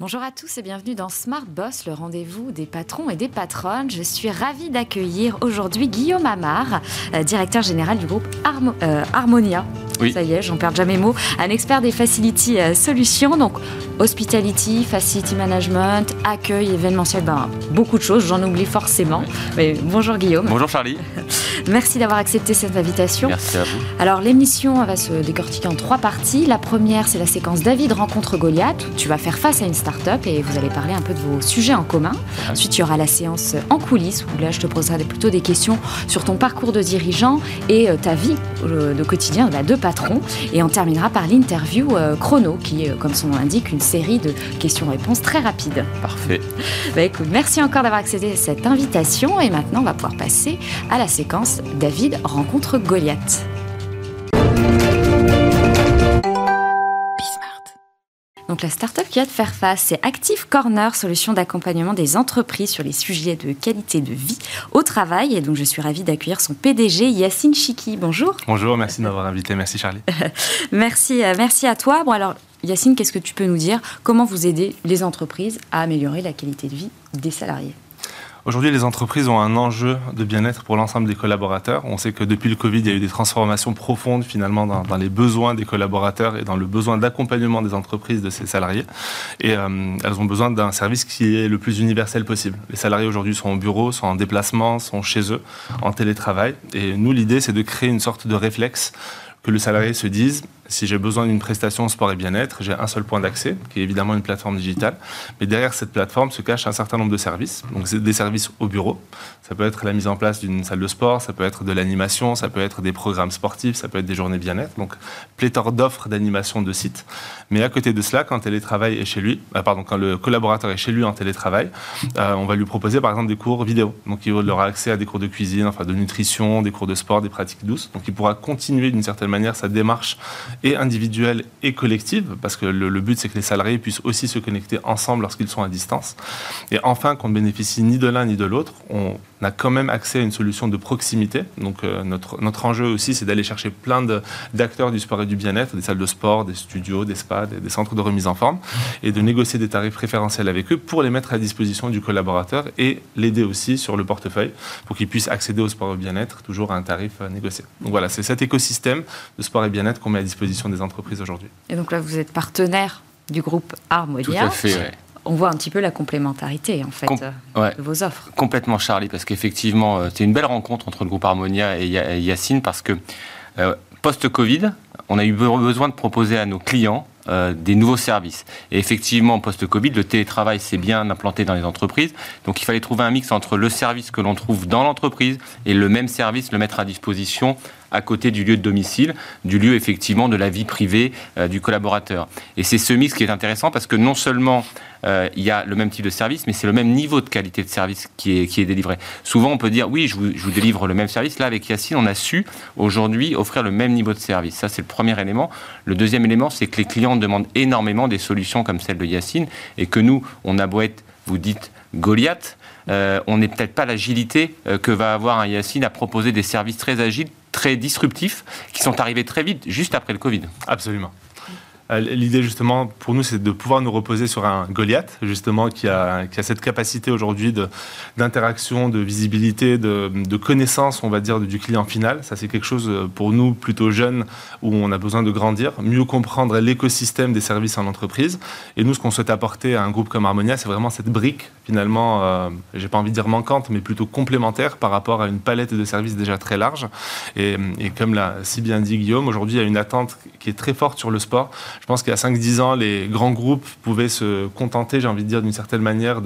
Bonjour à tous et bienvenue dans Smart Boss, le rendez-vous des patrons et des patronnes. Je suis ravie d'accueillir aujourd'hui Guillaume Amar, euh, directeur général du groupe euh, Harmonia. Oui. Ça y est, j'en perds jamais mots. Un expert des Facility euh, Solutions, donc hospitality, facility management, accueil, événementiel, ben, beaucoup de choses, j'en oublie forcément. Mais bonjour Guillaume. Bonjour Charlie. Merci d'avoir accepté cette invitation. Merci à vous. Alors l'émission va se décortiquer en trois parties. La première, c'est la séquence David rencontre Goliath. tu vas faire face à une start-up et vous allez parler un peu de vos sujets en commun. Ensuite, il y aura la séance en coulisses où là, je te poserai plutôt des questions sur ton parcours de dirigeant et euh, ta vie euh, de quotidien de Et on terminera par l'interview euh, chrono, qui est, comme son nom l'indique, une série de questions-réponses très rapides. Parfait. Bah, écoute, merci encore d'avoir accepté cette invitation. Et maintenant, on va pouvoir passer à la séquence David rencontre Goliath. Donc la start-up qui va te faire face, c'est Active Corner, solution d'accompagnement des entreprises sur les sujets de qualité de vie au travail. Et donc je suis ravie d'accueillir son PDG Yacine Chiki. Bonjour. Bonjour, merci de m'avoir invité. Merci Charlie. merci, euh, merci à toi. Bon alors Yacine, qu'est-ce que tu peux nous dire? Comment vous aidez les entreprises à améliorer la qualité de vie des salariés? Aujourd'hui, les entreprises ont un enjeu de bien-être pour l'ensemble des collaborateurs. On sait que depuis le Covid, il y a eu des transformations profondes finalement dans, les besoins des collaborateurs et dans le besoin d'accompagnement des entreprises de ces salariés. Et euh, elles ont besoin d'un service qui est le plus universel possible. Les salariés aujourd'hui sont au bureau, sont en déplacement, sont chez eux, en télétravail. Et nous, l'idée, c'est de créer une sorte de réflexe que le salarié se dise si j'ai besoin d'une prestation sport et bien-être, j'ai un seul point d'accès, qui est évidemment une plateforme digitale. Mais derrière cette plateforme se cache un certain nombre de services. Donc, des services au bureau. Ça peut être la mise en place d'une salle de sport, ça peut être de l'animation, ça peut être des programmes sportifs, ça peut être des journées bien-être. Donc, pléthore d'offres d'animation de sites. Mais à côté de cela, quand télétravail est chez lui, pardon, quand le collaborateur est chez lui en télétravail, euh, on va lui proposer par exemple des cours vidéo. Donc, il aura accès à des cours de cuisine, enfin de nutrition, des cours de sport, des pratiques douces. Donc, il pourra continuer d'une certaine manière sa démarche et individuelle et collective, parce que le, but c'est que les salariés puissent aussi se connecter ensemble lorsqu'ils sont à distance. Et enfin, qu'on ne bénéficie ni de l'un ni de l'autre, a quand même accès à une solution de proximité. Donc euh, notre, notre enjeu aussi, c'est d'aller chercher plein d'acteurs du sport et du bien-être, des salles de sport, des studios, des spas, des, centres de remise en forme, et de négocier des tarifs préférentiels avec eux pour les mettre à disposition du collaborateur et l'aider aussi sur le portefeuille pour qu'il puisse accéder au sport et au bien-être toujours à un tarif euh, négocié. Donc voilà, c'est cet écosystème de sport et bien-être qu'on met à disposition des entreprises aujourd'hui. Et donc là, vous êtes partenaire du groupe Harmonia. Tout à fait, on voit un petit peu la complémentarité en fait euh, de vos offres. Complètement Charlie, parce qu'effectivement, euh, c'est une belle rencontre entre le groupe Harmonia et Yacine, parce que euh, post-Covid, on a eu besoin de proposer à nos clients des nouveaux services. Et effectivement, post-Covid, le télétravail s'est bien implanté dans les entreprises. Donc il fallait trouver un mix entre le service que l'on trouve dans l'entreprise et le même service, le mettre à disposition à côté du lieu de domicile, du lieu effectivement de la vie privée euh, du collaborateur. Et c'est ce mix qui est intéressant parce que non seulement euh, il y a le même type de service, mais c'est le même niveau de qualité de service qui est, qui est délivré. Souvent, on peut dire, oui, je vous, je vous délivre le même service. Là, avec Yacine, on a su aujourd'hui offrir le même niveau de service. Ça, c'est le premier élément. Le deuxième élément, c'est que les clients demandent énormément des solutions comme celle de Yacine et que nous, on a beau être, vous dites, Goliath, euh, on n'est peut-être pas l'agilité que va avoir un Yacine à proposer des services très agiles très disruptifs qui sont arrivés très vite, juste après le Covid. Absolument. Euh, l'idée, justement, pour nous, c'est de pouvoir nous reposer sur un Goliath, justement, qui a, qui a cette capacité aujourd'hui d'interaction, de, visibilité, de, de, connaissance, on va dire, du client final. Ça, c'est quelque chose, euh, pour nous, plutôt jeune, où on a besoin de grandir, mieux comprendre l'écosystème des services en entreprise. Et nous, ce qu'on souhaite apporter à un groupe comme Harmonia, c'est vraiment cette brique, finalement, euh, j'ai pas envie de dire manquante, mais plutôt complémentaire par rapport à une palette de services déjà très large. Et, et comme l'a si bien dit Guillaume, aujourd'hui, il y a une attente qui est très forte sur le sport. Je pense qu'il y a 5-10 ans, les grands groupes pouvaient se contenter, j'ai envie de dire d'une certaine manière,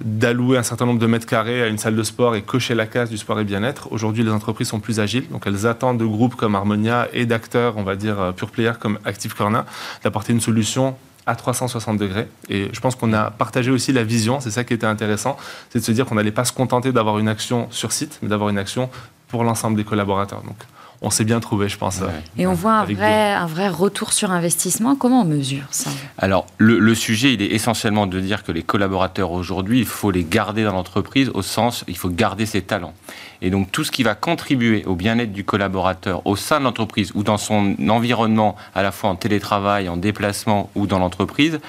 d'allouer un certain nombre de mètres carrés à une salle de sport et cocher la case du sport et bien-être. Aujourd'hui, les entreprises sont plus agiles, donc elles attendent de groupes comme Harmonia et d'acteurs, on va dire, euh, pure players comme Active Corner, d'apporter une solution à 360 degrés. Et je pense qu'on a partagé aussi la vision, c'est ça qui était intéressant, c'est de se dire qu'on n'allait pas se contenter d'avoir une action sur site, mais d'avoir une action pour l'ensemble des collaborateurs. On s'est bien trouvé, je pense. Et on voit un vrai, un vrai retour sur investissement. Comment on mesure ça Alors, le, le, sujet, il est essentiellement de dire que les collaborateurs aujourd'hui, il faut les garder dans l'entreprise au sens, il faut garder ses talents. Et donc, tout ce qui va contribuer au bien-être du collaborateur au sein de l'entreprise ou dans son environnement, à la fois en télétravail, en déplacement ou dans l'entreprise,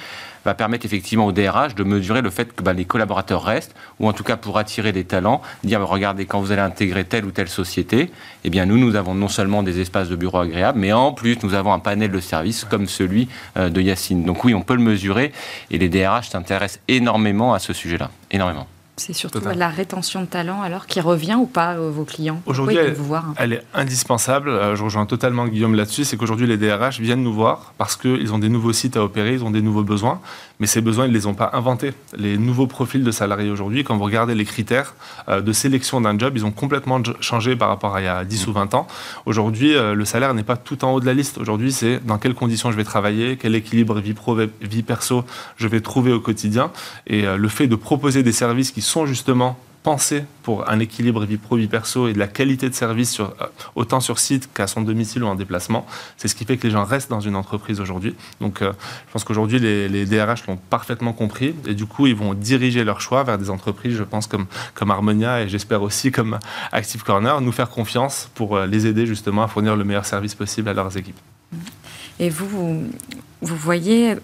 va permettre effectivement au DRH de mesurer le fait que bah, les collaborateurs restent, ou en tout cas pour attirer des talents, dire regardez, quand vous allez intégrer telle ou telle société, eh bien nous, nous avons non seulement des espaces de bureau agréables, mais en plus, nous avons un panel de services comme celui euh, de Yacine. Donc oui, on peut le mesurer, et les DRH s'intéressent énormément à ce sujet-là, énormément. C'est surtout la rétention de talent alors qui revient ou pas euh, vos clients? Aujourd'hui, elle, elle, est indispensable. Euh, je rejoins totalement Guillaume là-dessus. C'est qu'aujourd'hui, les DRH viennent nous voir parce qu'ils ont des nouveaux sites à opérer, ils ont des nouveaux besoins mais ces besoins, ils ne les ont pas inventés. Les nouveaux profils de salariés aujourd'hui, quand vous regardez les critères euh, de sélection d'un job, ils ont complètement changé par rapport à il y a 10 ou 20 ans. Aujourd'hui, euh, le salaire n'est pas tout en haut de la liste. Aujourd'hui, c'est dans quelles conditions je vais travailler, quel équilibre vie pro, vie perso je vais trouver au quotidien. Et euh, le fait de proposer des services qui sont justement penser pour un équilibre vie pro, vie perso et de la qualité de service sur, euh, autant sur site qu'à son domicile ou en déplacement. C'est ce qui fait que les gens restent dans une entreprise aujourd'hui. Donc euh, je pense qu'aujourd'hui les, DRH l'ont parfaitement compris et du coup ils vont diriger leur choix vers des entreprises, je pense, comme, comme Harmonia et j'espère aussi comme Active Corner, nous faire confiance pour euh, les aider justement à fournir le meilleur service possible à leurs équipes. Et vous, vous voyez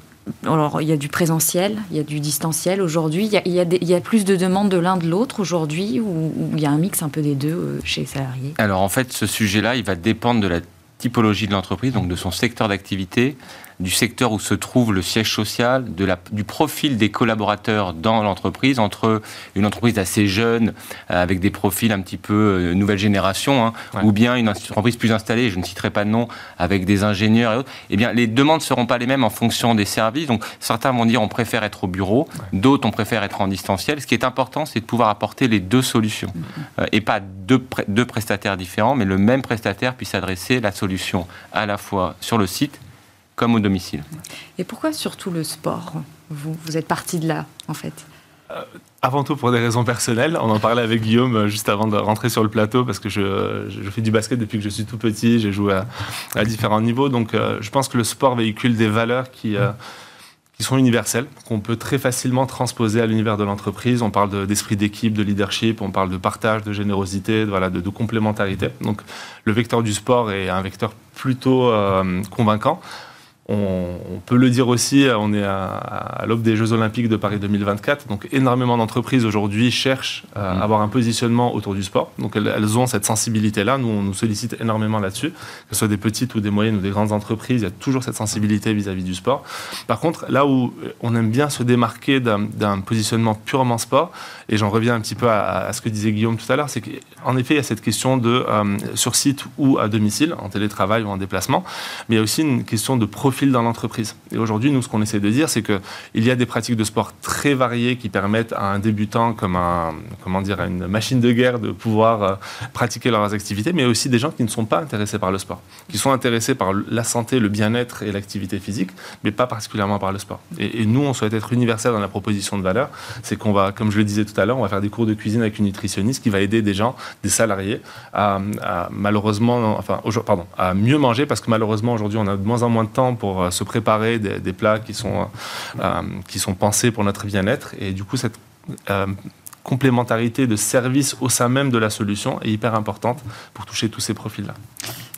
alors, il y a du présentiel, il y a du distanciel aujourd'hui. Il, y a, plus de demandes de l'un de l'autre aujourd'hui ou, il y a un mix un peu des deux euh, chez les salariés? Alors, en fait, ce sujet-là, il va dépendre de la typologie de l'entreprise, donc de son secteur d'activité, du secteur où se trouve le siège social, de la, du profil des collaborateurs dans l'entreprise, entre une entreprise assez jeune, euh, avec des profils un petit peu euh, nouvelle génération, hein, ou bien une entreprise plus installée, je ne citerai pas de nom, avec des ingénieurs et autres, eh bien, les demandes ne seront pas les mêmes en fonction des services. Donc, certains vont dire on préfère être au bureau, d'autres on préfère être en distanciel. Ce qui est important, c'est de pouvoir apporter les deux solutions, mm-hmm. euh, et pas deux, deux prestataires différents, mais le même prestataire puisse adresser la solution à la fois sur le site comme au domicile. Et pourquoi surtout le sport vous, vous êtes parti de là, en fait? Euh, avant tout pour des raisons personnelles. On en parlait avec Guillaume euh, juste avant de rentrer sur le plateau parce que je, je fais du basket depuis que je suis tout petit. J'ai joué à, différents niveaux. Donc euh, je pense que le sport véhicule des valeurs qui, qui sont universelles, qu'on peut très facilement transposer à l'univers de l'entreprise. On parle d'esprit d'équipe, de leadership, on parle de partage, de générosité, de, voilà, de, de, complémentarité. Donc le vecteur du sport est un vecteur plutôt convaincant. On, peut le dire aussi, on est à, l'aube des Jeux Olympiques de Paris 2024, donc énormément d'entreprises aujourd'hui cherchent à mm. avoir un positionnement autour du sport. Donc elles, ont cette sensibilité-là. Nous, on nous sollicite énormément là-dessus, que ce soit des petites ou des moyennes ou des grandes entreprises, il y a toujours cette sensibilité vis-à-vis du sport. Par contre, là où on aime bien se démarquer d'un positionnement purement sport, et j'en reviens un petit peu à, ce que disait Guillaume tout à l'heure, c'est qu'en effet, il y a cette question de euh, sur site ou à domicile, en télétravail ou en déplacement, mais il y a aussi une question de profil dans l'entreprise. Et aujourd'hui, nous, ce qu'on essaie de dire, c'est qu'il y a des pratiques de sport très variées qui permettent à un débutant, comme un, comment dire, une machine de guerre, de pouvoir euh, pratiquer leurs activités, mais aussi des gens qui ne sont pas intéressés par le sport, qui sont intéressés par la santé, le bien-être et l'activité physique, mais pas particulièrement par le sport. Et, nous, on souhaite être universel dans la proposition de valeur. C'est qu'on va, comme je le disais tout à l'heure, on va faire des cours de cuisine avec une nutritionniste qui va aider des gens, des salariés, à, malheureusement, enfin, pardon, à mieux manger parce que malheureusement aujourd'hui, on a de moins en moins de temps pour euh, se préparer des, plats qui sont, euh, qui sont pensés pour notre bien-être. Et du coup, cette euh, complémentarité de service au sein même de la solution est hyper importante pour toucher tous ces profils-là.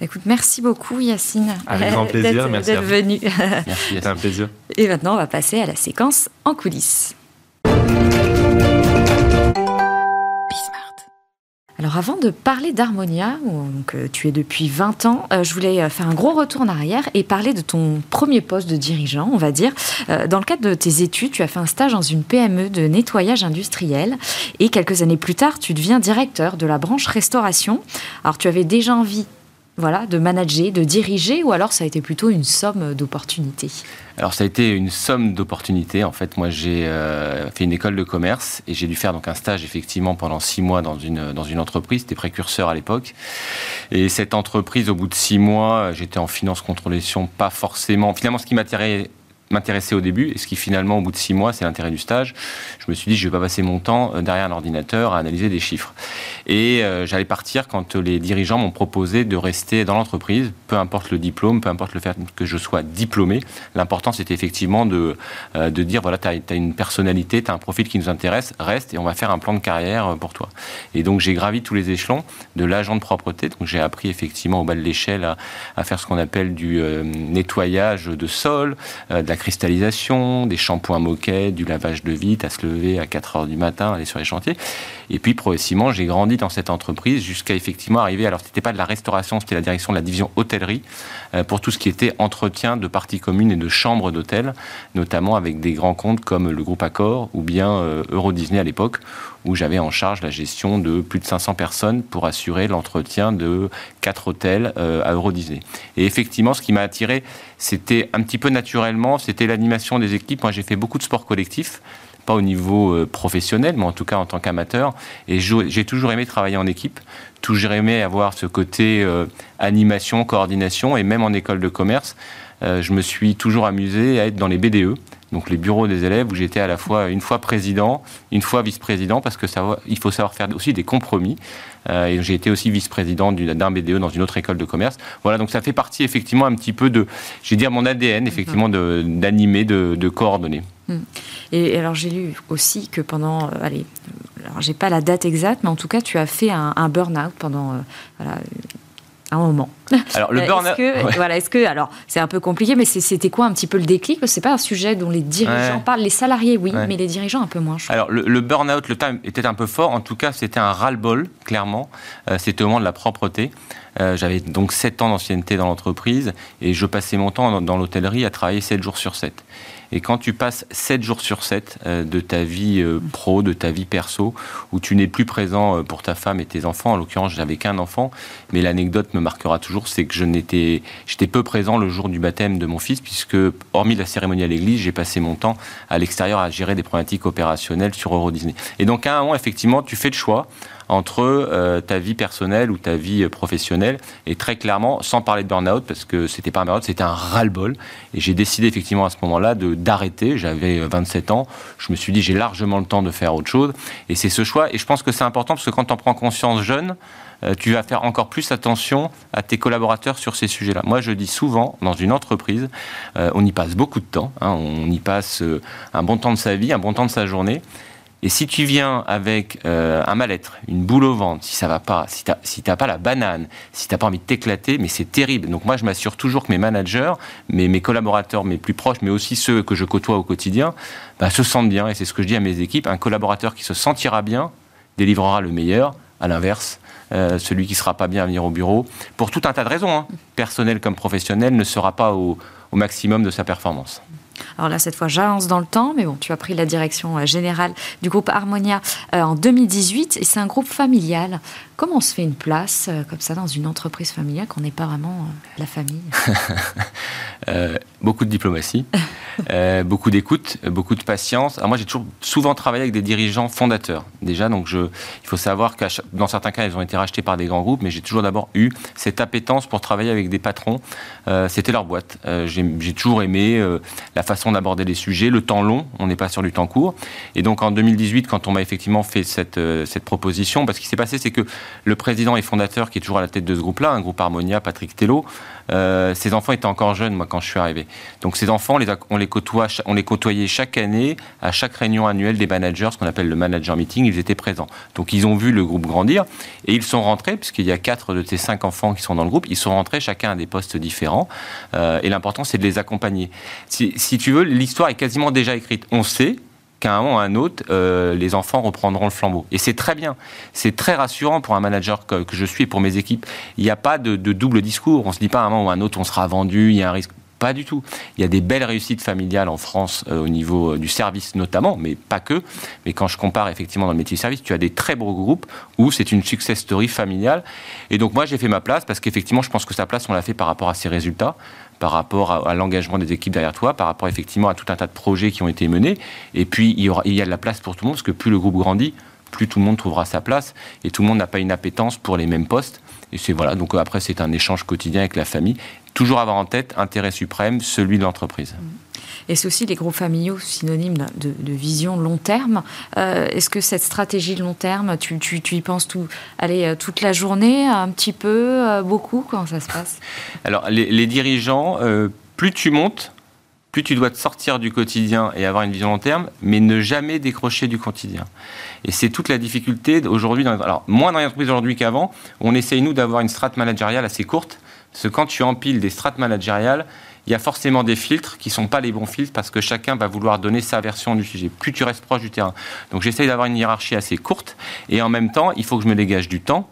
Écoute, merci beaucoup Yacine. Avec grand plaisir, merci d'être venu. Merci, c'était un plaisir. Et maintenant, on va passer à la séquence en coulisses. Alors avant de parler d'Harmonia, où euh, tu es depuis 20 ans, euh, je voulais euh, faire un gros retour en arrière et parler de ton premier poste de dirigeant, on va dire. dans le cadre de tes études, tu as fait un stage dans une PME de nettoyage industriel et quelques années plus tard, tu deviens directeur de la branche restauration. Alors tu avais déjà envie voilà, de manager, de diriger, ou alors ça a été plutôt une somme d'opportunités Alors ça a été une somme d'opportunités. En fait, moi j'ai euh, fait une école de commerce et j'ai dû faire donc un stage effectivement pendant six mois dans une, dans une entreprise, c'était précurseur à l'époque. Et cette entreprise, au bout de six mois, j'étais en finance contrôlation, pas forcément. Finalement, ce qui m'attirait m'intéressait au début, et ce qui finalement, au bout de six mois, c'est l'intérêt du stage. Je me suis dit, je vais pas passer mon temps euh, derrière un ordinateur à analyser des chiffres. Et euh, j'allais partir quand les dirigeants m'ont proposé de rester dans l'entreprise, peu importe le diplôme, peu importe le fait que je sois diplômé. L'important, c'était effectivement de, euh, de dire, voilà, tu as, une personnalité, tu as un profil qui nous intéresse, reste et on va faire un plan de carrière pour toi. Et donc, j'ai gravi tous les échelons de l'agent de propreté. Donc, j'ai appris effectivement au bas de l'échelle à, faire ce qu'on appelle du nettoyage de sol, de cristallisation, des shampoings moquets, du lavage de vitres, à se lever à 4 heures du matin, aller sur les chantiers. Et puis progressivement, j'ai grandi dans cette entreprise jusqu'à effectivement arriver. Alors, c'était pas de la restauration, c'était la direction de la division hôtellerie euh, pour tout ce qui était entretien de parties communes et de chambres d'hôtel, notamment avec des grands comptes comme le groupe Accor ou bien euh, Euro Disney à l'époque, où j'avais en charge la gestion de plus de 500 personnes pour assurer l'entretien de quatre hôtels euh, à Euro Disney. Et effectivement, ce qui m'a attiré, c'était un petit peu naturellement, c'était l'animation des équipes. Moi, j'ai fait beaucoup de sport collectif pas au niveau euh, professionnel, mais en tout cas en tant qu'amateur. Et j'ai toujours aimé travailler en équipe, toujours aimé avoir ce côté euh, animation, coordination, et même en école de commerce, je me suis toujours amusé à être dans les BDE donc les bureaux des élèves, où j'étais à la fois une fois président, une fois vice-président, parce que ça, il faut savoir faire aussi des compromis. Euh, et j'ai été aussi vice-président d'un BDE dans une autre école de commerce. Voilà, donc ça fait partie effectivement un petit peu de, j'ai dire mon ADN, effectivement, d'animer, de, de, coordonner. Hmm. Et alors j'ai lu aussi que pendant, euh, allez, alors j'ai pas la date exacte, mais en tout cas tu as fait un, un burn-out pendant euh, voilà, un moment. Alors le burn Est-ce voilà, est-ce que alors c'est un peu compliqué, mais c'était quoi un petit peu le déclic? C'est pas un sujet dont les dirigeants parlent, les salariés oui, mais les dirigeants un peu moins. Alors le, le burn-out, le time était un peu fort. En tout cas, c'était un ras-le-bol, clairement. Euh, c'était au moment de la propreté. Euh, j'avais donc 7 ans d'ancienneté dans l'entreprise et je passais mon temps dans, dans l'hôtellerie à travailler 7 jours sur 7. Et quand tu passes 7 jours sur 7 euh, de ta vie euh, pro, de ta vie perso, où tu n'es plus présent euh, pour ta femme et tes enfants, en l'occurrence, j'avais qu'un enfant, mais l'anecdote me marquera toujours, c'est que je n'étais, j'étais peu présent le jour du baptême de mon fils, puisque, hormis la cérémonie à l'église, j'ai passé mon temps à l'extérieur à gérer des problématiques opérationnelles sur Euro Disney. Et donc, à un moment, effectivement, tu fais le choix entre euh, ta vie personnelle ou ta vie professionnelle. Et très clairement, sans parler de burn-out, parce que c'était pas un burn-out, c'était un ras-le-bol. Et j'ai décidé effectivement à ce moment-là de d'arrêter. J'avais 27 ans. Je me suis dit, j'ai largement le temps de faire autre chose. Et c'est ce choix. Et je pense que c'est important parce que quand on prend conscience jeune, euh, tu vas faire encore plus attention à tes collaborateurs sur ces sujets-là. Moi, je dis souvent, dans une entreprise, euh, on y passe beaucoup de temps, hein, on y passe un bon temps de sa vie, un bon temps de sa journée, et si tu viens avec euh, un mal-être, une boule au ventre, si ça va pas, si tu si pas la banane, si tu n'as pas envie de t'éclater, mais c'est terrible. Donc moi, je m'assure toujours que mes managers, mes, mes collaborateurs, mes plus proches, mais aussi ceux que je côtoie au quotidien, bah, se sentent bien. Et c'est ce que je dis à mes équipes. Un collaborateur qui se sentira bien délivrera le meilleur. À l'inverse, euh, celui qui sera pas bien à venir au bureau, pour tout un tas de raisons, hein, personnelles comme professionnelles, ne sera pas au, au maximum de sa performance. Alors là, cette fois, j'avance dans le temps, mais bon, tu as pris la direction euh, générale du groupe Harmonia euh, en 2018, et c'est un groupe familial. Comment on se fait une place euh, comme ça dans une entreprise familiale qu'on n'est pas vraiment la famille Beaucoup de diplomatie, beaucoup d'écoute, beaucoup de patience. Alors moi, j'ai toujours souvent travaillé avec des dirigeants fondateurs. Déjà, donc je, il faut savoir que dans certains cas, ils ont été rachetés par des grands groupes, mais j'ai toujours d'abord eu cette appétence pour travailler avec des patrons. C'était leur boîte. j'ai toujours aimé la façon d'aborder les sujets, le temps long, on n'est pas sur du temps court. Et donc en 2018, quand on m'a effectivement fait cette, euh, cette proposition, parce qu'il s'est passé, c'est que le président et fondateur, qui est toujours à la tête de ce groupe-là, un groupe Harmonia, Patrick Tello, euh, ses enfants étaient encore jeunes, moi, quand je suis arrivé. Donc ces enfants, on les, on les, côtoie, côtoyait chaque année, à chaque réunion annuelle des managers, ce qu'on appelle le manager meeting, ils étaient présents. Donc ils ont vu le groupe grandir, et ils sont rentrés, puisqu'il y a quatre de ces cinq enfants qui sont dans le groupe, ils sont rentrés chacun à des postes différents, euh, et l'important, c'est de les accompagner. Si tu veux, l'histoire est quasiment déjà écrite. On sait qu'à un moment ou à un autre, euh, les enfants reprendront le flambeau. Et c'est très bien. C'est très rassurant pour un manager que, je suis et pour mes équipes. Il n'y a pas de, double discours. On ne se dit pas à un moment ou à un autre, on sera vendu, il y a un risque. Pas du tout. Il y a des belles réussites familiales en France euh, au niveau euh, du service notamment, mais pas que. Mais quand je compare effectivement dans le métier du service, tu as des très beaux groupes où c'est une success story familiale. Et donc moi j'ai fait ma place parce qu'effectivement je pense que sa place on l'a fait par rapport à ses résultats par rapport à, l'engagement des équipes derrière toi, par rapport effectivement à tout un tas de projets qui ont été menés. Et puis, il y, il y a de la place pour tout le monde, parce que plus le groupe grandit, plus tout le monde trouvera sa place, et tout le monde n'a pas une appétence pour les mêmes postes. Et c'est voilà, donc après, c'est un échange quotidien avec la famille. Toujours avoir en tête intérêt suprême, celui de l'entreprise. Et c'est aussi les groupes familiaux synonymes de, vision long terme. Euh, est-ce que cette stratégie long terme, tu, y penses tout, allez, toute la journée, un petit peu, beaucoup? Comment ça se passe? Alors, les, dirigeants, plus tu montes, plus tu dois te sortir du quotidien et avoir une vision long terme, mais ne jamais décrocher du quotidien. Et c'est toute la difficulté aujourd'hui. Alors, moins dans les entreprises aujourd'hui qu'avant, on essaye, nous, d'avoir une strate managériale assez courte. Parce que quand tu empiles des strates managériales, il y a forcément des filtres qui ne sont pas les bons filtres parce que chacun va vouloir donner sa version du sujet. Plus tu restes proche du terrain. Donc j'essaye d'avoir une hiérarchie assez courte et en même temps, il faut que je me dégage du temps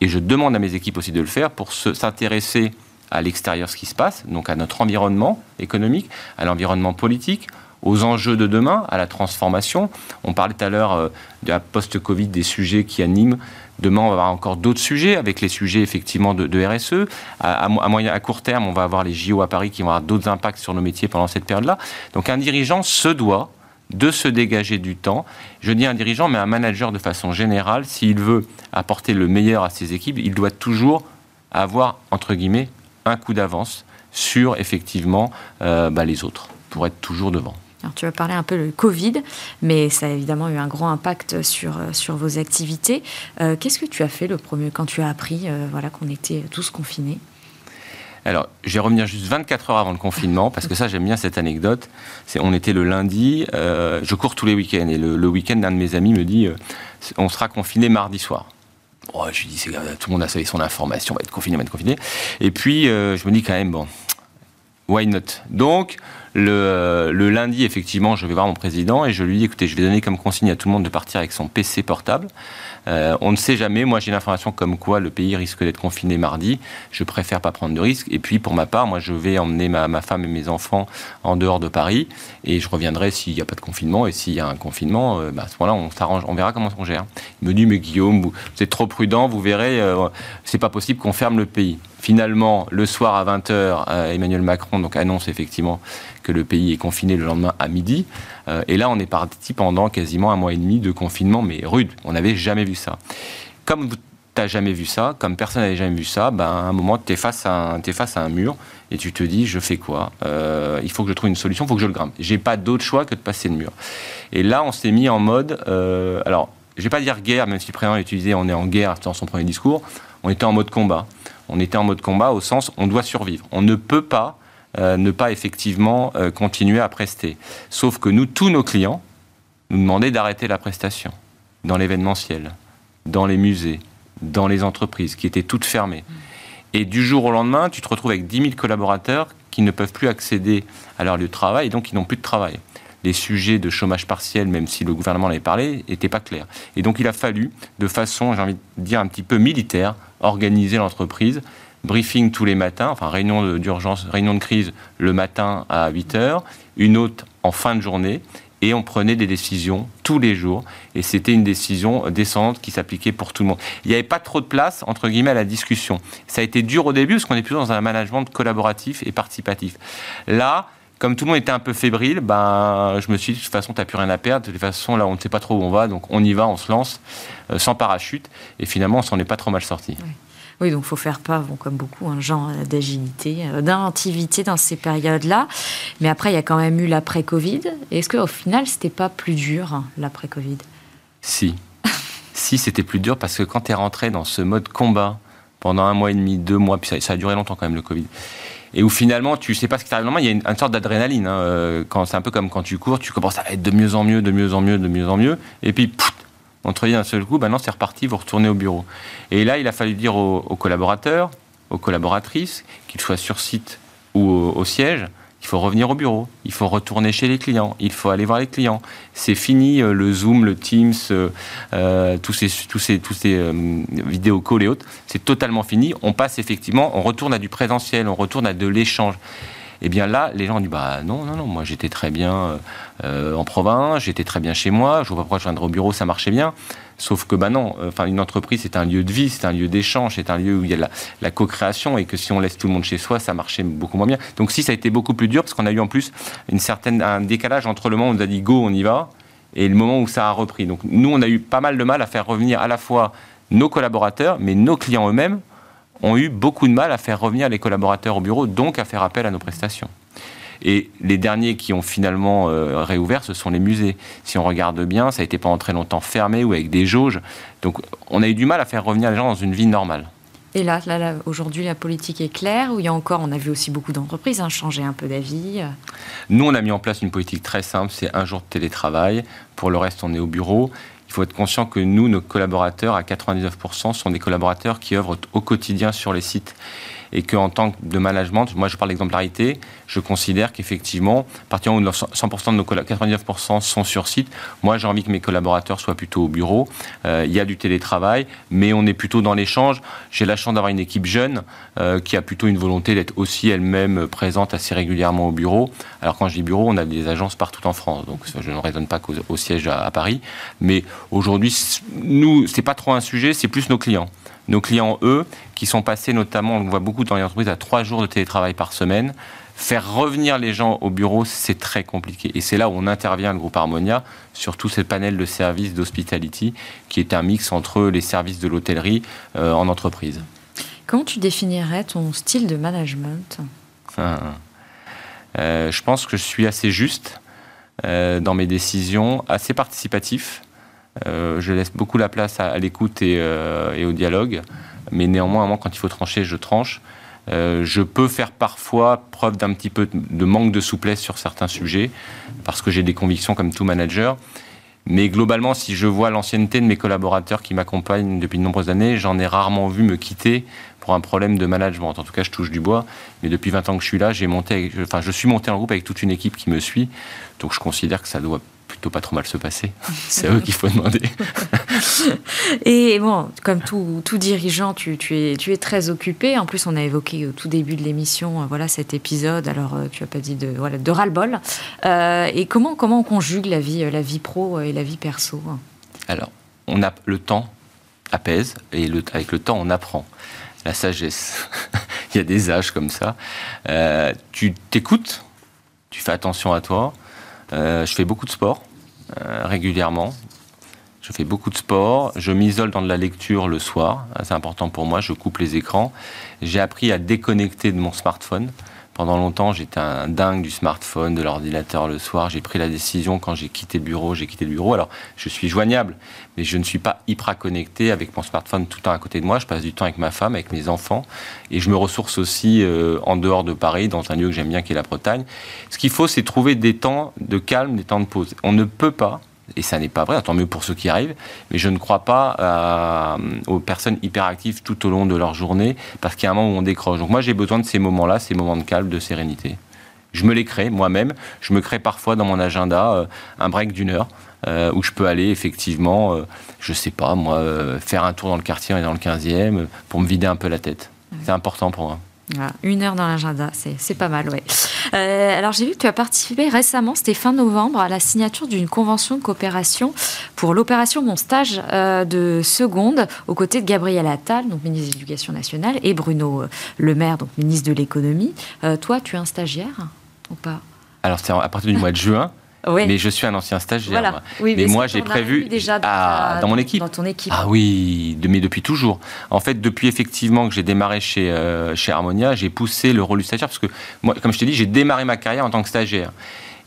et je demande à mes équipes aussi de le faire pour s'intéresser à l'extérieur ce qui se passe, donc à notre environnement économique, à l'environnement politique, aux enjeux de demain, à la transformation. On parlait tout à l'heure euh, de la post-Covid, des sujets qui animent. Demain, on va avoir encore d'autres sujets, avec les sujets effectivement de, RSE. À, moyen, à court terme, on va avoir les JO à Paris qui vont avoir d'autres impacts sur nos métiers pendant cette période-là. Donc un dirigeant se doit de se dégager du temps. Je dis un dirigeant, mais un manager de façon générale, s'il veut apporter le meilleur à ses équipes, il doit toujours avoir, entre guillemets, un coup d'avance sur effectivement euh, bah, les autres pour être toujours devant. Alors, tu vas parler un peu du Covid, mais ça a évidemment eu un grand impact sur, euh, sur vos activités. Euh, qu'est-ce que tu as fait le premier quand tu as appris voilà, qu'on était tous confinés? Alors, je vais revenir juste 24 heures avant le confinement, parce que ça, j'aime bien cette anecdote. C'est, on était le lundi, je cours tous les week-ends, et le, le week-end, un de mes amis me dit, on sera confiné mardi soir. Oh, je dis, tout le monde a son information, on va être confiné, on va être confiné. Et puis, euh, je me dis quand même, bon, why not? Donc, euh, le, lundi, effectivement, je vais voir mon président et je lui dis, écoutez, je vais donner comme consigne à tout le monde de partir avec son PC portable. Euh, on ne sait jamais. Moi, j'ai l'information comme quoi le pays risque d'être confiné mardi. Je préfère pas prendre de risques. Et puis, pour ma part, moi, je vais emmener ma, femme et mes enfants en dehors de Paris. Et je reviendrai s'il n'y a pas de confinement. Et s'il y a un confinement, euh, bah, à ce moment-là, on s'arrange. On verra comment on gère. Il me dit, mais Guillaume, vous, êtes trop prudent. Vous verrez, euh, c'est pas possible qu'on ferme le pays. Finalement, le soir à 20h, Emmanuel Macron donc, annonce effectivement que le pays est confiné le lendemain à midi. Euh, et là, on est parti pendant quasiment un mois et demi de confinement, mais rude. On n'avait jamais vu ça. Comme tu n'as jamais vu ça, comme personne n'avait jamais vu ça, ben, à un moment, tu es, face à un, face à un mur et tu te dis, je fais quoi? Euh, Il faut que je trouve une solution, il faut que je le grimpe. J'ai pas d'autre choix que de passer le mur. Et là, on s'est mis en mode, euh, alors, je vais pas dire guerre, même si président utilisé, on est en guerre dans son premier discours, on était en mode combat. On était en mode combat au sens, on doit survivre. On ne peut pas ne pas effectivement euh, continuer à prester. Sauf que nous, tous nos clients, nous demandaient d'arrêter la prestation dans l'événementiel, dans les musées, dans les entreprises qui étaient toutes fermées. Et du jour au lendemain, tu te retrouves avec 10 000 collaborateurs qui ne peuvent plus accéder à leur lieu de travail et donc qui n'ont plus de travail. Les sujets de chômage partiel, même si le gouvernement en avait parlé, n'étaient pas clairs. Et donc il a fallu, de façon, j'ai envie de dire, un petit peu militaire, organiser l'entreprise briefing tous les matins, enfin réunion d'urgence, réunion de crise le matin à 8 heures, une autre en fin de journée, et on prenait des décisions tous les jours, et c'était une décision descendante qui s'appliquait pour tout le monde. Il n'y avait pas trop de place, entre guillemets, à la discussion. Ça a été dur au début, parce qu'on est plutôt dans un management collaboratif et participatif. Là, comme tout le monde était un peu fébrile, ben, je me suis dit, de toute façon, tu n'as plus rien à perdre. De toute façon, là, on ne sait pas trop où on va, donc on y va, on se lance, euh, sans parachute. Et finalement, on s'en est pas trop mal sorti. Donc il faut faire pas, comme beaucoup, un genre d'agilité, euh, d'inventivité dans ces périodes-là. Mais après, il y a quand même eu l'après-Covid. Est-ce qu'au final, c'était pas plus dur, hein, l'après-Covid? Si. si, c'était plus dur parce que quand tu es rentré dans ce mode combat pendant un mois et demi, deux mois, puis ça, a duré longtemps quand même le Covid, et où finalement tu sais pas ce qui t'arrive. Normalement, il y a une, sorte d'adrénaline. Hein, euh, c'est un peu comme quand tu cours, tu commences à être de mieux en mieux, de mieux en mieux, de mieux en mieux, et puis on te d'un seul coup, maintenant c'est reparti, vous retournez au bureau. Et là, il a fallu dire aux, collaborateurs, aux collaboratrices, qu'ils soient sur site ou au, siège, il faut revenir au bureau, il faut retourner chez les clients, il faut aller voir les clients. C'est fini euh, le Zoom, le Teams, euh, euh, tous ces, tous vidéos calls et autres. C'est totalement fini. On passe effectivement, on retourne à du présentiel, on retourne à de l'échange. Et eh bien là, les gens ont dit bah non, non, non, moi j'étais très bien euh, euh, en province, j'étais très bien chez moi, je vois pas pourquoi je viendrais au bureau, ça marchait bien. Sauf que bah non, enfin une entreprise c'est un lieu de vie, c'est un lieu d'échange, c'est un lieu où il y a la, co-création et que si on laisse tout le monde chez soi, ça marchait beaucoup moins bien. Donc si ça a été beaucoup plus dur parce qu'on a eu en plus une certaine un décalage entre le moment où on a dit go, on y va, et le moment où ça a repris. Donc nous on a eu pas mal de mal à faire revenir à la fois nos collaborateurs, mais nos clients eux-mêmes ont eu beaucoup de mal à faire revenir les collaborateurs au bureau, donc à faire appel à nos prestations. Et les derniers qui ont finalement réouvert, ce sont les musées. Si on regarde bien, ça a été pendant très longtemps fermé ou avec des jauges. Donc on a eu du mal à faire revenir les gens dans une vie normale. Et là, là, aujourd'hui, la politique est claire ou il y a encore, on a vu aussi beaucoup d'entreprises hein, changer un peu d'avis Nous, on a mis en place une politique très simple, c'est un jour de télétravail. Pour le reste, on est au bureau. Il faut être conscient que nous, nos collaborateurs, à 99%, sont des collaborateurs qui œuvrent au quotidien sur les sites et qu'en tant que de management, moi je parle d'exemplarité, je considère qu'effectivement, à partir où 100% de nos 99% sont sur site, moi j'ai envie que mes collaborateurs soient plutôt au bureau. Euh, il y a du télétravail, mais on est plutôt dans l'échange. J'ai la chance d'avoir une équipe jeune euh, qui a plutôt une volonté d'être aussi elle-même présente assez régulièrement au bureau. Alors quand je dis bureau, on a des agences partout en France, donc je ne raisonne pas qu'au siège à, à Paris. Mais aujourd'hui, nous, c'est pas trop un sujet, c'est plus nos clients. Nos clients, eux, qui sont passés notamment, on le voit beaucoup dans les entreprises, à trois jours de télétravail par semaine, faire revenir les gens au bureau, c'est très compliqué. Et c'est là où on intervient, le groupe Harmonia, sur tout ce panel de services d'hospitality, qui est un mix entre les services de l'hôtellerie euh, en entreprise. Comment tu définirais ton style de management? Ah. euh, Je pense que je suis assez juste euh, dans mes décisions, assez participatif. Euh, je laisse beaucoup la place à, l'écoute euh, et, au dialogue, mais néanmoins, quand il faut trancher, je tranche. Euh, je peux faire parfois preuve d'un petit peu de manque de souplesse sur certains sujets, parce que j'ai des convictions comme tout manager. Mais globalement, si je vois l'ancienneté de mes collaborateurs qui m'accompagnent depuis de nombreuses années, j'en ai rarement vu me quitter pour un problème de management. En tout cas, je touche du bois. Mais depuis 20 ans que je suis là, j'ai monté, enfin, je suis monté en groupe avec toute une équipe qui me suit. Donc, je considère que ça doit plutôt pas trop mal se passer. C'est à eux qu'il faut demander. Et bon, comme tout, tout dirigeant, tu, tu, es, tu es très occupé. En plus, on a évoqué au tout début de l'émission, euh, voilà cet épisode. Alors, euh, tu as pas dit de, voilà, de ras-le-bol. Euh, et comment, comment on conjugue la vie, la vie pro et la vie perso Alors, on a le temps apaise et le, avec le temps, on apprend. La sagesse. Il y a des âges comme ça. tu t'écoutes, tu fais attention à toi. je fais beaucoup de sport. Euh, régulièrement. Je fais beaucoup de sport, je m'isole dans de la lecture le soir, c'est important pour moi, je coupe les écrans. J'ai appris à déconnecter de mon smartphone. Pendant longtemps, j'étais un dingue du smartphone, de l'ordinateur le soir. J'ai pris la décision quand j'ai quitté le bureau, j'ai quitté le bureau. Alors, je suis joignable, mais je ne suis pas hyper connecté avec mon smartphone tout le temps à côté de moi. Je passe du temps avec ma femme, avec mes enfants, et je me ressource aussi euh, en dehors de Paris, dans un lieu que j'aime bien, qui est la Bretagne. Ce qu'il faut, c'est trouver des temps de calme, des temps de pause. On ne peut pas et ça n'est pas vrai, tant mieux pour ceux qui arrivent, mais je ne crois pas euh, aux personnes hyperactives tout au long de leur journée, parce qu'il y a un moment où on décroche. Donc moi j'ai besoin de ces moments-là, ces moments de calme, de sérénité. Je me les crée moi-même, je me crée parfois dans mon agenda euh, un break d'une heure, euh, où je peux aller effectivement, je sais pas moi, faire un tour dans le quartier et dans le 15e, pour me vider un peu la tête. C'est important pour moi une heure dans l'agenda, c'est pas mal, ouais. Euh, alors j'ai vu que tu as participé récemment, c'était fin novembre, à la signature d'une convention de coopération pour l'opération Mon Stage euh, de seconde, aux côtés de Gabriel Attal, donc ministre de l'Éducation nationale, et Bruno euh, Le Maire, donc ministre de l'Économie. toi, tu es un stagiaire ou pas? Alors c'est à partir du mois de juin. Mais je suis un ancien stagiaire. mais, moi, j'ai prévu déjà dans mon équipe. Dans ton équipe. Ah oui, mais depuis toujours. En fait, depuis effectivement que j'ai démarré chez euh, chez Harmonia, j'ai poussé le rôle du stagiaire parce que moi, comme je t'ai dit, j'ai démarré ma carrière en tant que stagiaire.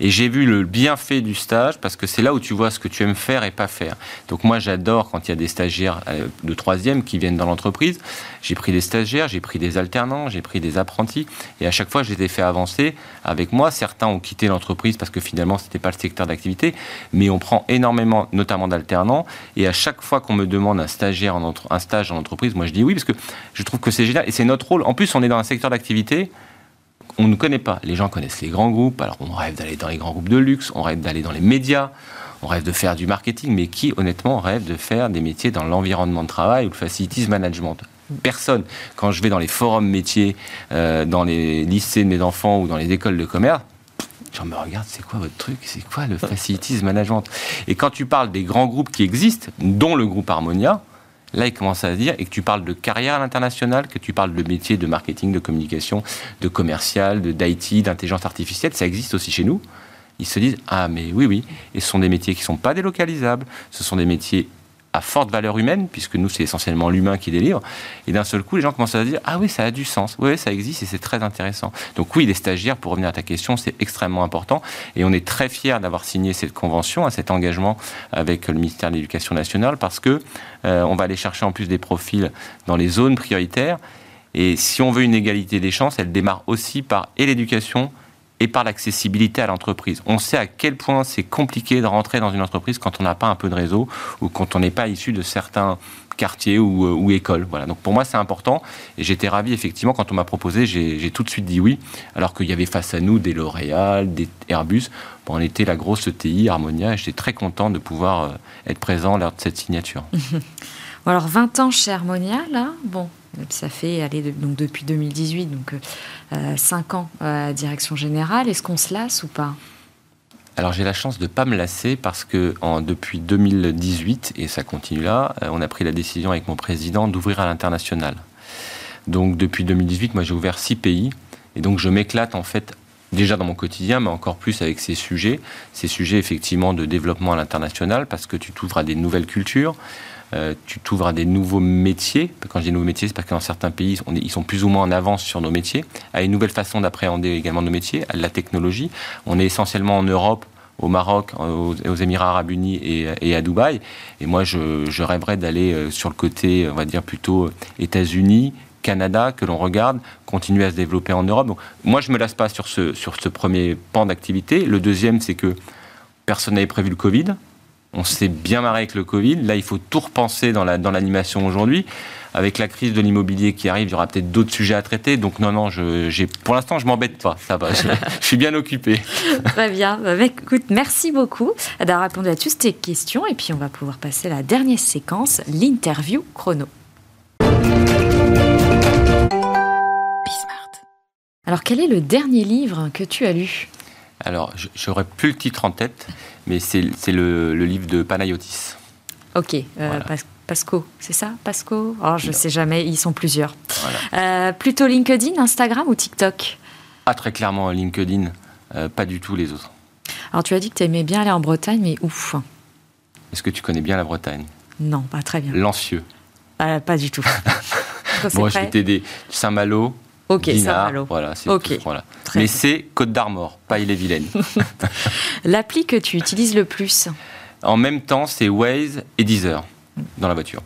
Et j'ai vu le bienfait du stage parce que c'est là où tu vois ce que tu aimes faire et pas faire. Donc moi, j'adore quand il y a des stagiaires euh, de troisième qui viennent dans l'entreprise. J'ai pris des stagiaires, j'ai pris des alternants, j'ai pris des apprentis. Et à chaque fois, je les ai fait avancer avec moi. Certains ont quitté l'entreprise parce que finalement, ce n'était pas le secteur d'activité. Mais on prend énormément, notamment d'alternants. Et à chaque fois qu'on me demande un stagiaire, un stage en entreprise, moi, je dis oui parce que je trouve que c'est génial. Et c'est notre rôle. En plus, on est dans un secteur d'activité on ne connaît pas. Les gens connaissent les grands groupes, alors on rêve d'aller dans les grands groupes de luxe, on rêve d'aller dans les médias, on rêve de faire du marketing, mais qui honnêtement rêve de faire des métiers dans l'environnement de travail ou le facilities management? Personne. Quand je vais dans les forums métiers, euh, dans les lycées de mes enfants ou dans les écoles de commerce, je me regarde, c'est quoi votre truc? C'est quoi le facilities management? Et quand tu parles des grands groupes qui existent, dont le groupe Harmonia, Là, il commence à se dire, et que tu parles de carrière à l'international, que tu parles de métiers de marketing, de communication, de commercial, de d'IT, d'intelligence artificielle, ça existe aussi chez nous. Ils se disent, ah mais oui, oui, et ce sont des métiers qui ne sont pas délocalisables, ce sont des métiers à forte valeur humaine, puisque nous, c'est essentiellement l'humain qui délivre. Et d'un seul coup, les gens commencent à se dire Ah oui, ça a du sens. Oui, ça existe et c'est très intéressant. Donc, oui, les stagiaires, pour revenir à ta question, c'est extrêmement important. Et on est très fiers d'avoir signé cette convention, cet engagement avec le ministère de l'Éducation nationale, parce que euh, on va aller chercher en plus des profils dans les zones prioritaires. Et si on veut une égalité des chances, elle démarre aussi par et l'éducation et par l'accessibilité à l'entreprise. On sait à quel point c'est compliqué de rentrer dans une entreprise quand on n'a pas un peu de réseau ou quand on n'est pas issu de certains quartiers ou, euh, écoles. Voilà. Donc pour moi c'est important et j'étais ravi effectivement quand on m'a proposé, j'ai tout de suite dit oui, alors qu'il y avait face à nous des L'Oréal, des Airbus. Bon, on était la grosse ETI, Harmonia, et j'étais très content de pouvoir euh, être présent lors de cette signature. alors 20 ans chez Harmonia, là, bon, ça fait aller donc depuis 2018, donc euh, 5 ans à la direction générale. Est-ce qu'on se lasse ou pas? Alors j'ai la chance de ne pas me lasser parce que depuis 2018, et ça continue là, euh, on a pris la décision avec mon président d'ouvrir à l'international. Donc depuis 2018, moi j'ai ouvert six pays et donc je m'éclate en fait déjà dans mon quotidien, mais encore plus avec ces sujets, ces sujets effectivement de développement à l'international parce que tu t'ouvres à des nouvelles cultures, euh, tu t'ouvres à des nouveaux métiers. Quand je dis nouveaux métiers, c'est parce que dans certains pays, ils sont plus ou moins en avance sur nos métiers, à une nouvelle façon d'appréhender également nos métiers, à la technologie. On est essentiellement en Europe, au Maroc, aux, Émirats arabes unis et, à Dubaï. Et moi, je, rêverais d'aller euh, sur le côté, on va dire plutôt euh, États-Unis, Canada, que l'on regarde, continuer à se développer en Europe. Donc, moi, je ne me lasse pas sur ce, sur ce premier pan d'activité. Le deuxième, c'est que personne n'avait prévu le Covid. On s'est bien marré avec le Covid. Là, il faut tout repenser dans l'animation dans aujourd'hui. Avec la crise de l'immobilier qui arrive, il y aura peut-être d'autres sujets à traiter. Donc non, non, je, pour l'instant, je m'embête pas. Ça va, je, suis bien occupé. Très bien. Bah, bah, écoute, merci beaucoup d'avoir répondu à toutes tes questions. Et puis, on va pouvoir passer à la dernière séquence, l'interview chrono. Alors, quel est le dernier livre que tu as lu? Alors, j'aurais plus le titre en tête, mais c'est le, livre de Panayotis. Ok, euh, Pasco, c'est ça Pasco? Oh, Je ne sais jamais, ils sont plusieurs. Euh, plutôt LinkedIn, Instagram ou TikTok? Ah, très clairement LinkedIn, euh, pas du tout les autres. Alors, tu as dit que tu aimais bien aller en Bretagne, mais ouf. Est-ce que tu connais bien la Bretagne? Non, pas très bien. Lancieux Pas du tout. Bon, je vais t'aider. Saint-Malo, Ok, Saint-Malo. Voilà, c'est voilà. Mais c'est Côte d'Armor, pas Ille-et-Vilaine. L'appli que tu utilises le plus En même temps, c'est Waze et Deezer dans la voiture.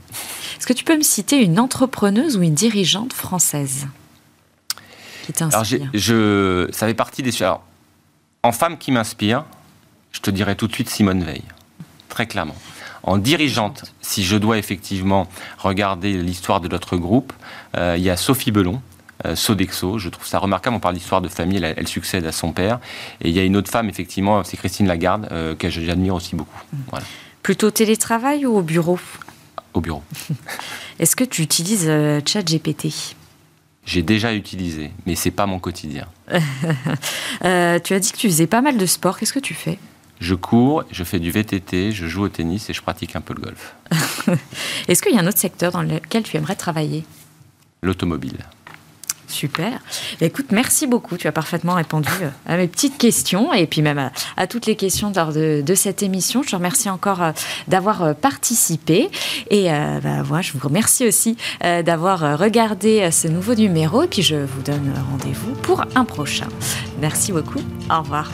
Est-ce que tu peux me citer une entrepreneuse ou une dirigeante française qui t'inspire je, Ça fait partie des... Alors, en femme qui m'inspire, je te dirais tout de suite Simone Veil, très clairement. En dirigeante, si je dois effectivement regarder l'histoire de notre groupe, euh, il y a Sophie Belon, Sodexo. Je trouve ça remarquable. On parle d'histoire de famille. Elle, succède à son père. Et il y a une autre femme, effectivement, c'est Christine Lagarde, euh, que j'admire aussi beaucoup. Mmh. Plutôt télétravail ou au bureau Au bureau. Est-ce que tu utilises euh, ChatGPT? J'ai déjà utilisé, mais c'est pas mon quotidien. Euh, tu as dit que tu faisais pas mal de sport. Qu'est-ce que tu fais? Je cours, je fais du VTT, je joue au tennis et je pratique un peu le golf. Est-ce qu'il y a un autre secteur dans lequel tu aimerais travailler? L'automobile. Super. Écoute, merci beaucoup. Tu as parfaitement répondu euh, à mes petites questions et puis même à, toutes les questions lors de, cette émission. Je te remercie encore euh, d'avoir euh, participé. Et bah, voilà, je vous remercie aussi d'avoir regardé ce nouveau numéro. Et puis je vous donne rendez-vous pour un prochain. Merci beaucoup. Au revoir.